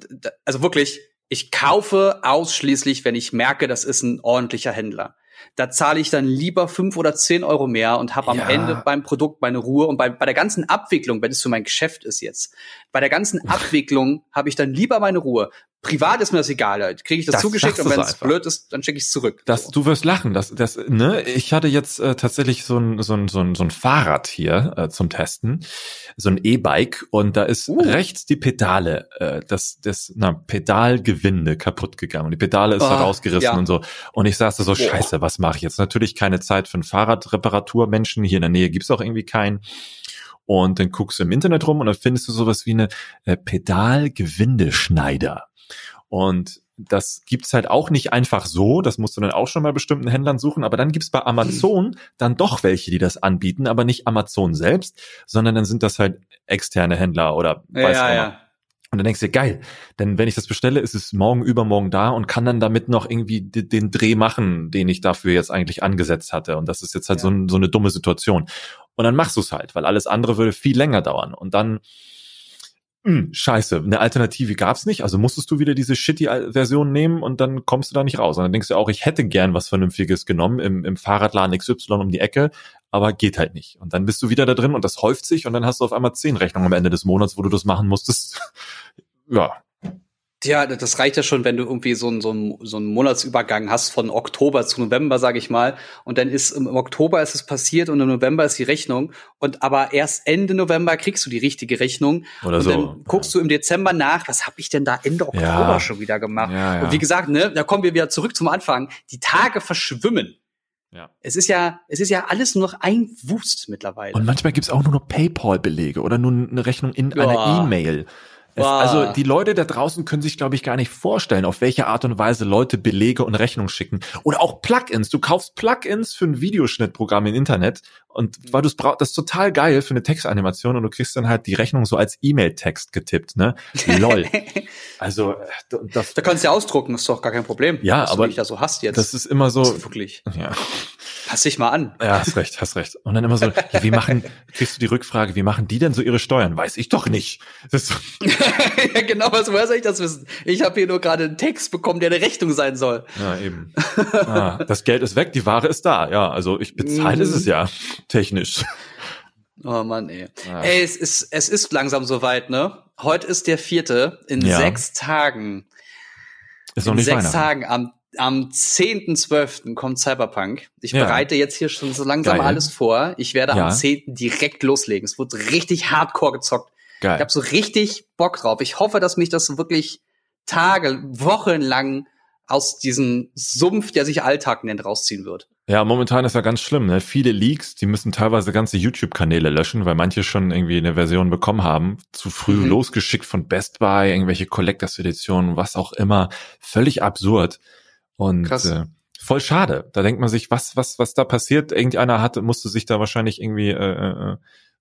also wirklich ich kaufe ausschließlich, wenn ich merke, das ist ein ordentlicher Händler. Da zahle ich dann lieber fünf oder zehn Euro mehr und habe am Ja. Ende beim Produkt meine Ruhe. Und bei, bei der ganzen Abwicklung, wenn es für mein Geschäft ist jetzt, bei der ganzen Abwicklung habe ich dann lieber meine Ruhe. Privat ist mir das egal. halt. Kriege ich das, Das zugeschickt und wenn es blöd ist, dann schicke ich es zurück. Das, So. du wirst lachen. Das, das, ne? Ich hatte jetzt äh, tatsächlich so ein, so, ein, so, ein, so ein Fahrrad hier äh, zum Testen, so ein E-Bike und da ist Uh. rechts die Pedale, äh, das, das na, Pedalgewinde kaputt gegangen und die Pedale ist Ah, herausgerissen ja. und so. Und ich saß da so, Boah. scheiße, was mache ich jetzt? Natürlich keine Zeit für einen Fahrradreparaturmenschen. Hier in der Nähe gibt's auch irgendwie keinen. Und dann guckst du im Internet rum und dann findest du sowas wie eine äh, Pedalgewindeschneider. Und das gibt's halt auch nicht einfach so. Das musst du dann auch schon bei bestimmten Händlern suchen. Aber dann gibt's bei Amazon dann doch welche, die das anbieten, aber nicht Amazon selbst, sondern dann sind das halt externe Händler oder weiß ja, ja. Und dann denkst du dir, geil, denn wenn ich das bestelle, ist es morgen, übermorgen da und kann dann damit noch irgendwie den Dreh machen, den ich dafür jetzt eigentlich angesetzt hatte. Und das ist jetzt halt Ja. so, so eine dumme Situation. Und dann machst du es halt, weil alles andere würde viel länger dauern. Und dann, mh, scheiße, eine Alternative gab's nicht, also musstest du wieder diese shitty-Version nehmen und dann kommst du da nicht raus. Und dann denkst du auch, ich hätte gern was Vernünftiges genommen im, im Fahrradladen XY um die Ecke, aber geht halt nicht. Und dann bist du wieder da drin und das häuft sich und dann hast du auf einmal zehn Rechnungen am Ende des Monats, wo du das machen musstest. ja, Ja, das reicht ja schon, wenn du irgendwie so einen, so einen, so einen Monatsübergang hast von Oktober zu November, sage ich mal. Und dann ist im Oktober ist es passiert und im November ist die Rechnung. Und aber erst Ende November kriegst du die richtige Rechnung. oder und so. dann guckst du im Dezember nach, was habe ich denn da Ende Oktober Ja. schon wieder gemacht? Ja. Und wie gesagt, ne, da kommen wir wieder zurück zum Anfang. Die Tage verschwimmen. Ja. Es ist ja, es ist ja alles nur noch ein Wust mittlerweile. Und manchmal gibt's auch nur noch PayPal-Belege oder nur eine Rechnung in einer E-Mail. Es, also die Leute da draußen können sich, glaube ich, gar nicht vorstellen, auf welche Art und Weise Leute Belege und Rechnungen schicken. Oder auch Plugins. Du kaufst Plugins für ein Videoschnittprogramm im Internet und weil du es brauchst, das ist total geil für eine Textanimation und du kriegst dann halt die Rechnung so als E-Mail-Text getippt, ne? Lol. Also äh, das, da kannst du ja ausdrucken, ist doch gar kein Problem. Ja, was aber du dich da so hast jetzt. das ist immer so. Ist wirklich. Ja. Pass dich mal an. Ja, hast recht, hast recht. Und dann immer so, ja, wie machen, kriegst du die Rückfrage, wie machen die denn so ihre Steuern? Weiß ich doch nicht. Das ist so, ja, genau, was woher soll ich das wissen? Ich habe hier nur gerade einen Text bekommen, der eine Rechnung sein soll. ja, eben. Ah, das Geld ist weg, die Ware ist da. Ja, also ich bezahlt Mhm. es ja, technisch. Oh Mann, ey. Ah. Ey, es ist, es ist langsam soweit, ne? Heute ist der vierte. In Ja. sechs Tagen. Ist noch in nicht sechs Weihnachten. Tagen am am 10.12. kommt Cyberpunk. Ich Ja. bereite jetzt hier schon so langsam Geil. alles vor. Ich werde Ja. am 10. direkt loslegen. Es wird richtig hardcore gezockt. Ich Geil. habe so richtig Bock drauf. Ich hoffe, dass mich das wirklich Tage, Wochen lang aus diesem Sumpf, der sich Alltag nennt, rausziehen wird. Ja, momentan ist ja ganz schlimm. Ne? Viele Leaks, die müssen teilweise ganze YouTube-Kanäle löschen, weil manche schon irgendwie eine Version bekommen haben. Zu früh Mhm. losgeschickt von Best Buy, irgendwelche Collectors Editionen, was auch immer. Völlig absurd. Und Krass. äh, voll schade. Da denkt man sich, was, was, was da passiert. Irgendeiner hatte, musste sich da wahrscheinlich irgendwie äh, äh,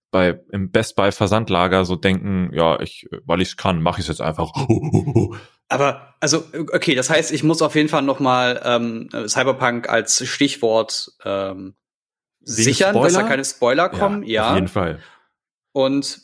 bei im Best Buy Versandlager so denken, ja, ich, weil ich es kann, mache ich es jetzt einfach. Aber also okay, das heißt, ich muss auf jeden Fall noch mal ähm, Cyberpunk als Stichwort ähm, Wegen sichern, dass da Spoiler? keine Spoiler kommen. Ja. Auf jeden Fall. Und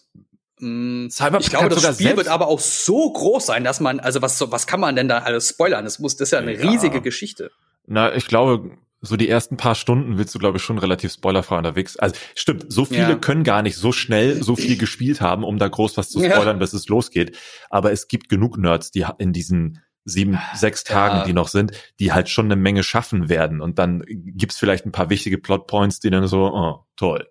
mh, Cyberpunk ich glaube, das Spiel selbst- wird aber auch so groß sein, dass man, also was, was kann man denn da alles spoilern? Das muss, das ist ja eine Ja. riesige Geschichte. Na, ich glaube, so die ersten paar Stunden willst du, glaube ich, schon relativ spoilerfrei unterwegs. Also stimmt, so viele Ja. können gar nicht so schnell so viel gespielt haben, um da groß was zu Ja. spoilern, bis es losgeht. Aber es gibt genug Nerds, die in diesen sieben, sechs Ja. Tagen, die noch sind, die halt schon eine Menge schaffen werden. Und dann gibt's vielleicht ein paar wichtige Plotpoints, die dann so, oh, toll.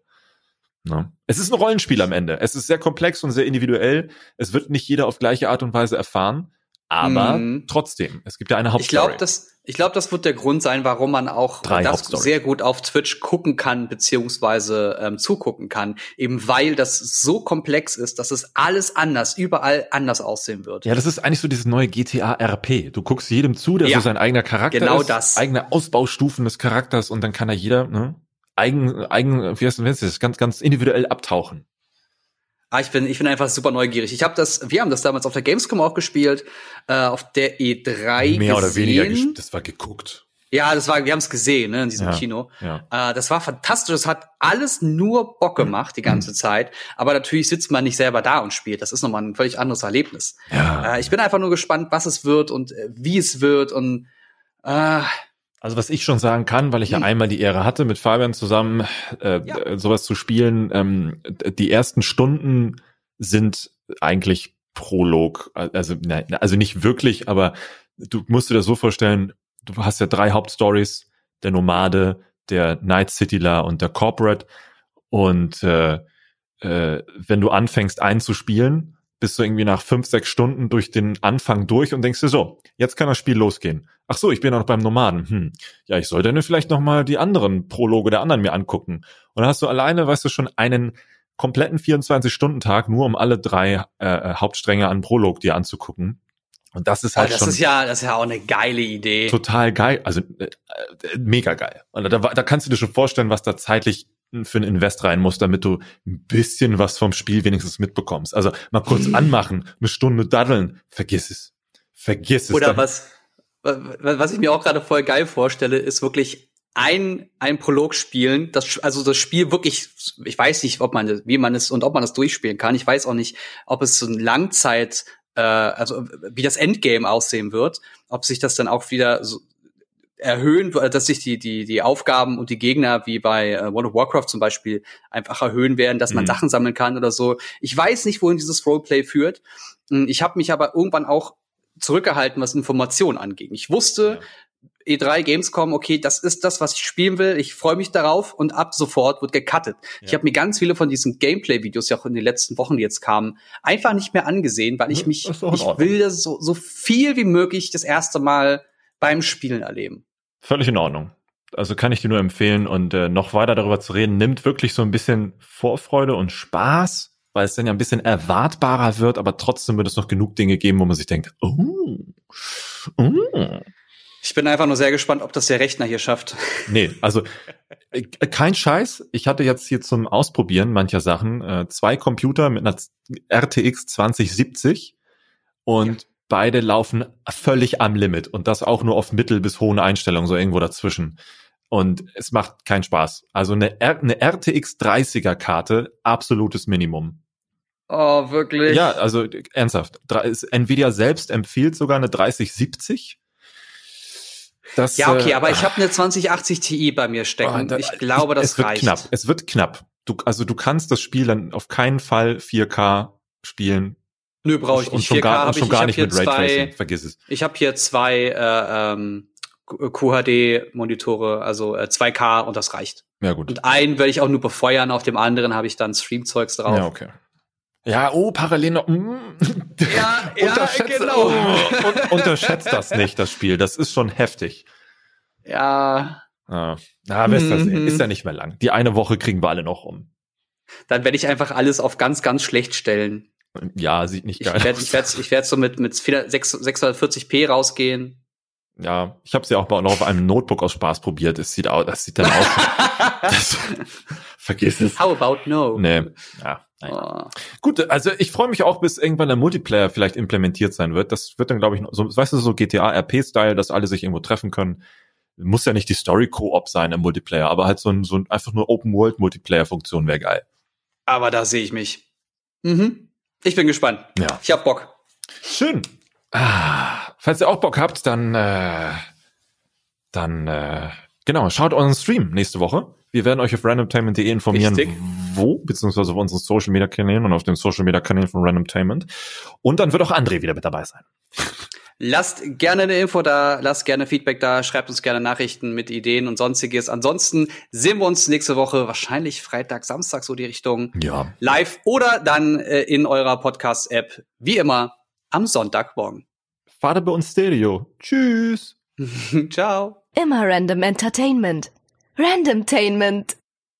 Ne? Es ist ein Rollenspiel am Ende. Es ist sehr komplex und sehr individuell. Es wird nicht jeder auf gleiche Art und Weise erfahren. Aber Mhm. trotzdem, es gibt ja eine Ich Hauptstory. glaube, das, ich glaube, das wird der Grund sein, warum man auch Drei das Hauptstories. sehr gut auf Twitch gucken kann, beziehungsweise ähm, zugucken kann. Eben weil das so komplex ist, dass es alles anders, überall anders aussehen wird. Ja, das ist eigentlich so dieses neue GTA RP. Du guckst jedem zu, der Ja, so sein eigener Charakter genau ist, das. eigene Ausbaustufen des Charakters und dann kann da jeder, ne? eigen, eigen, wie heißt das, ganz, ganz individuell abtauchen. Ah, ich bin, ich bin einfach super neugierig. Ich habe das, wir haben das damals auf der Gamescom auch gespielt, äh, auf der E3 Mehr gesehen. oder weniger, das war geguckt. Ja, das war, wir haben es gesehen, ne, in diesem Ja, Kino. ja. Äh, das war fantastisch. Das hat alles nur Bock gemacht die ganze Zeit. Aber natürlich sitzt man nicht selber da und spielt. Das ist nochmal ein völlig anderes Erlebnis. Ja. Äh, ich bin einfach nur gespannt, was es wird und äh, wie es wird und äh, Also was ich schon sagen kann, weil ich ja Hm. einmal die Ehre hatte, mit Fabian zusammen äh, Ja. äh, sowas zu spielen, ähm, die ersten Stunden sind eigentlich Prolog. Also, nein, also nicht wirklich, aber du musst dir das so vorstellen, du hast ja drei Hauptstories, der Nomade, der Night Cityler und der Corporate. Und äh, äh, wenn du anfängst einzuspielen, bist du irgendwie nach fünf, sechs Stunden durch den Anfang durch und denkst dir so, jetzt kann das Spiel losgehen. Ach so, ich bin noch beim Nomaden. Hm. Ja, ich sollte mir vielleicht noch mal die anderen Prologe der anderen mir angucken. Und dann hast du alleine, weißt du, schon einen kompletten 24-Stunden-Tag, nur um alle drei äh, äh, Hauptstränge an Prolog dir anzugucken. Und das ist halt das schon ist ja, das ist ja auch eine geile Idee. total geil, also äh, äh, mega geil. Und da, da kannst du dir schon vorstellen, was da zeitlich für ein Invest rein muss, damit du ein bisschen was vom Spiel wenigstens mitbekommst. Also mal kurz anmachen, eine Stunde daddeln, vergiss es. Vergiss es. Oder Dann- was, wa- was ich mir auch gerade voll geil vorstelle, ist wirklich ein, ein Prolog spielen, das, also das Spiel wirklich, ich weiß nicht, ob man, wie man es und ob man das durchspielen kann. Ich weiß auch nicht, ob es so ein Langzeit, äh, also wie das Endgame aussehen wird, ob sich das dann auch wieder so erhöhen, dass sich die, die, die Aufgaben und die Gegner wie bei äh, World of Warcraft zum Beispiel einfach erhöhen werden, dass man Mhm. Sachen sammeln kann oder so. Ich weiß nicht, wohin dieses Roleplay führt. Hm, Ich habe mich aber irgendwann auch zurückgehalten, was Informationen anging. Ich wusste, E3 Gamescom, okay, das ist das, was ich spielen will. Ich freue mich darauf und ab sofort wird gecuttet. Ich Ja. habe mir ganz viele von diesen Gameplay-Videos, die auch in den letzten Wochen jetzt kamen, einfach nicht mehr angesehen, weil ich Ja, mich, ich will das so, so viel wie möglich das erste Mal beim Spielen erleben. Völlig in Ordnung. Also kann ich dir nur empfehlen und äh, noch weiter darüber zu reden, nimmt wirklich so ein bisschen Vorfreude und Spaß, weil es dann ja ein bisschen erwartbarer wird, aber trotzdem wird es noch genug Dinge geben, wo man sich denkt, oh, oh. Ich bin einfach nur sehr gespannt, ob das der Rechner hier schafft. Nee, also äh, kein Scheiß. Ich hatte jetzt hier zum Ausprobieren mancher Sachen äh, zwei Computer mit einer RTX 2070 und beide laufen völlig am Limit und das auch nur auf mittel bis hohen Einstellungen, so irgendwo dazwischen. Und es macht keinen Spaß. Also eine, R eine RTX 30er Karte, absolutes Minimum. Oh, wirklich? Ja, also ernsthaft. Nvidia selbst empfiehlt sogar eine 3070. Das, Ja, okay, äh, aber ich habe eine 2080 Ti bei mir stecken. Ah, da- ich glaube, das es wird reicht. knapp. Es wird knapp. Du, also du kannst das Spiel dann auf keinen Fall 4K spielen. Nö, brauche ich und nicht. schon 4K gar, und ich. schon Ich gar habe nicht hier mit Raytracing. zwei, Vergiss es. ich habe hier zwei äh, ähm, QHD-Monitore, also äh, 2K und das reicht. Ja, gut. Und einen werde ich auch nur befeuern, auf dem anderen habe ich dann Stream-Zeugs drauf. Ja, okay. Ja, oh, parallel noch. Mm. Ja, ja, Unterschätze, genau. oh, un, unterschätzt das nicht, das Spiel. Das ist schon heftig. Ja, Ah, na, wirst du sehen. Mhm. Ist ja nicht mehr lang. Die eine Woche kriegen wir alle noch um. dann werde ich einfach alles auf ganz, ganz schlecht stellen. Ja, sieht nicht Ich geil werde aus. ich werd, ich werd so mit, mit 6 640p rausgehen. Ja, ich habe sie auch mal noch auf einem Notebook aus Spaß probiert. Es sieht aus, das sieht dann aus. das, vergiss es. How about no? Nee, ja. Nein. Oh. Gut, also ich freue mich auch, bis irgendwann der Multiplayer vielleicht implementiert sein wird. Das wird dann, glaube ich, so, weißt du, so GTA-RP-Style, dass alle sich irgendwo treffen können. Muss ja nicht die Story-Koop sein im Multiplayer, aber halt so ein, so ein einfach nur Open-World-Multiplayer-Funktion wäre geil. Aber da sehe ich mich. Mhm. Ich bin gespannt. Ja. Ich hab Bock. Schön. Ah, falls ihr auch Bock habt, dann, äh, dann, äh, genau, schaut unseren Stream nächste Woche. Wir werden euch auf randomtainment.de informieren, Richtig. wo, beziehungsweise auf unseren Social Media Kanälen und auf den Social Media Kanälen von Randomtainment. Und dann wird auch André wieder mit dabei sein. Lasst gerne eine Info da, lasst gerne Feedback da, schreibt uns gerne Nachrichten mit Ideen und sonstiges. Ansonsten sehen wir uns nächste Woche, wahrscheinlich Freitag, Samstag, so die Richtung, Ja. live oder dann äh, in eurer Podcast-App, wie immer, am Sonntagmorgen. Fahrt bei uns Stereo. Tschüss. Ciao. Immer Random Entertainment. Randomtainment.